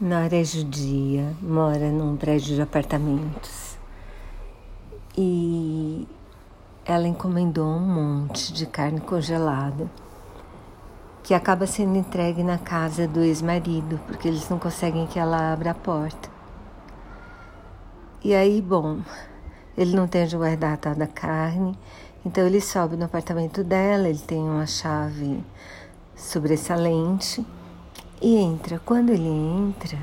Nora é judia, mora num prédio de apartamentos e ela encomendou um monte de carne congelada que acaba sendo entregue na casa do ex-marido porque eles não conseguem que ela abra a porta. E aí, bom, ele não tem onde guardar a tal da carne, então ele sobe no apartamento dela, ele tem uma chave sobressalente e entra. Quando ele entra,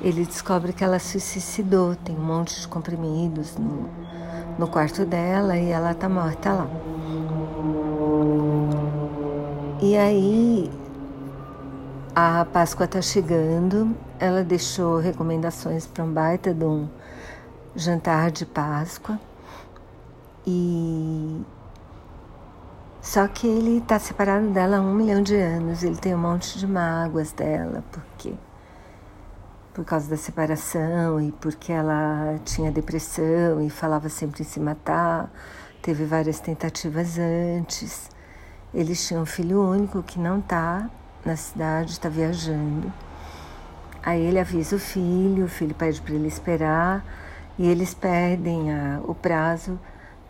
ele descobre que ela se suicidou. Tem um monte de comprimidos no, no quarto dela e ela tá morta lá. E aí a Páscoa tá chegando. Ela deixou recomendações para um baita de um jantar de Páscoa. E só que ele está separado dela há um milhão de anos, ele tem um monte de mágoas dela, porque por causa da separação e porque ela tinha depressão e falava sempre em se matar, teve várias tentativas antes. Eles tinham um filho único que não está na cidade, está viajando. Aí ele avisa o filho, o filho pede para ele esperar e eles perdem a, o prazo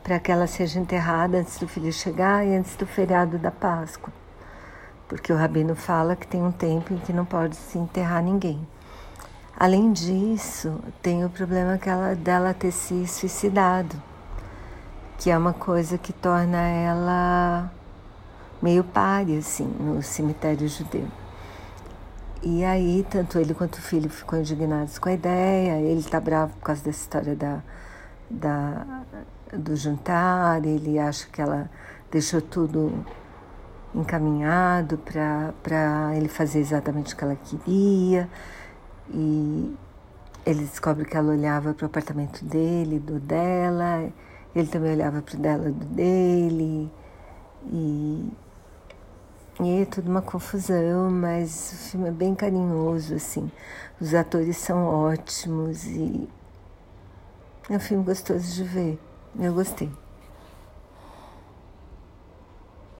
para que ela seja enterrada antes do filho chegar e antes do feriado da Páscoa. Porque o rabino fala que tem um tempo em que não pode se enterrar ninguém. Além disso, tem o problema que ela, dela ter se suicidado, que é uma coisa que torna ela meio pare assim no cemitério judeu. E aí, tanto ele quanto o filho ficam indignados com a ideia, ele está bravo por causa dessa história da, da do jantar, ele acha que ela deixou tudo encaminhado para ele fazer exatamente o que ela queria. E ele descobre que ela olhava para o apartamento dele, do dela, ele também olhava para o dela, do dele. E, e é tudo uma confusão, mas o filme é bem carinhoso, assim. Os atores são ótimos e é um filme gostoso de ver. Eu gostei.